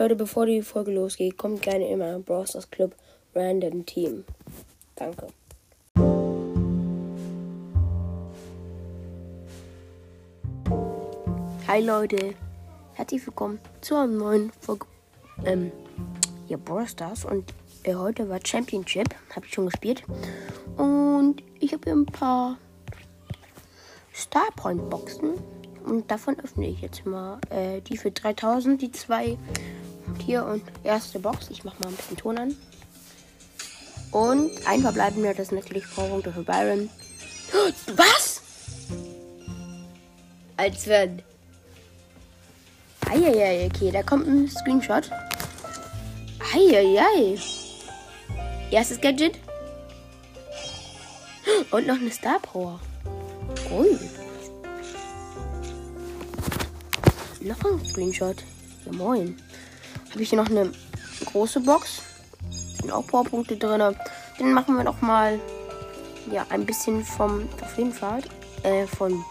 Leute, bevor die Folge losgeht, kommt gerne meinen Browsers Club Random Team. Danke. Hi Leute, herzlich willkommen zu einer neuen Folge ähm, ja, Brawl Stars. Und äh, heute war Championship, habe ich schon gespielt. Und ich habe hier ein paar Starpoint Boxen und davon öffne ich jetzt mal äh, die für 3000, die zwei hier und erste Box. Ich mache mal ein bisschen Ton an. Und ein verbleibender, das ist natürlich Vorpunkte für Byron. Was? Als wenn. Eieiei, okay, da kommt ein Screenshot. Eieiei. Erstes Gadget. Und noch eine Star Power. Ui. Noch ein Screenshot. Ja, moin. Habe ich hier noch eine große Box. Sind auch Powerpunkte drin. Dann machen wir noch mal ja, ein bisschen vom auf jeden Fall äh, von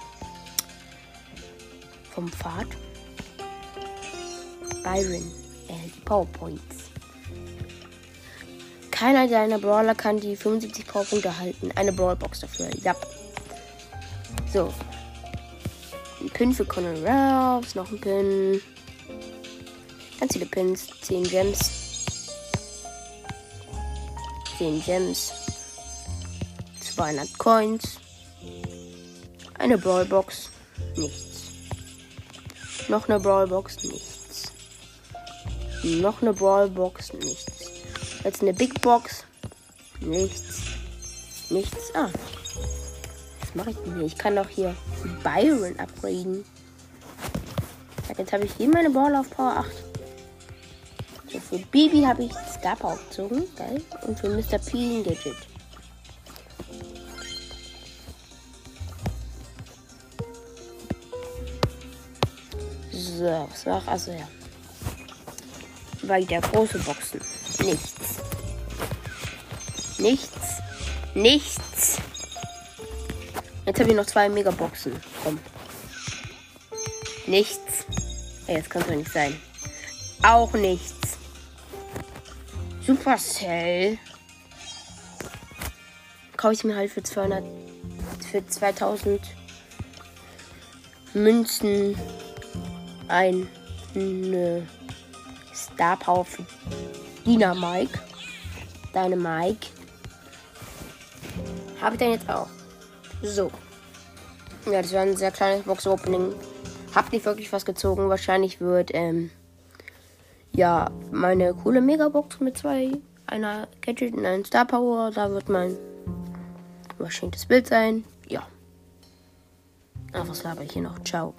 vom Pfad. Byron erhält die Powerpoints. Keiner deiner Brawler kann die 75 Powerpunkte halten. Eine Brawlbox dafür. Ja. So. Ein Pin für Conor Ralphs, noch ein Pin. Ganz viele Pins. 10 Gems. 10 Gems. 200 Coins. Eine Brawlbox. Nichts. Noch eine Brawlbox. Nichts. Noch eine Brawlbox. Nichts. Jetzt eine Big Box. Nichts. Nichts. Ah. Was mache ich denn hier? Ich kann doch hier Byron upgraden. Jetzt habe ich hier meine Brawler auf Power 8. So, für Baby habe ich Star Power gezogen. Geil. Und für Mr. P ein Gadget. So, was war? Also ja. Weiter große Boxen. Nichts. Nichts. Nichts. Jetzt habe ich noch zwei Megaboxen. Komm. Nichts. Ey, das kann doch nicht sein. Auch nichts. Supercell. Kaufe ich mir halt für 200, für 2000 Münzen ein eine Star Power für Dina Mike. Deine Mike. Habe ich dann jetzt auch. So. Ja, das war ein sehr kleines Box-Opening. Hab nicht wirklich was gezogen. Wahrscheinlich wird, ähm, ja, meine coole Megabox mit zwei, einer Gadget und einem Star Power. Da wird mein überschenktes Bild sein. Ja. Ach, was laber ich hier noch? Ciao.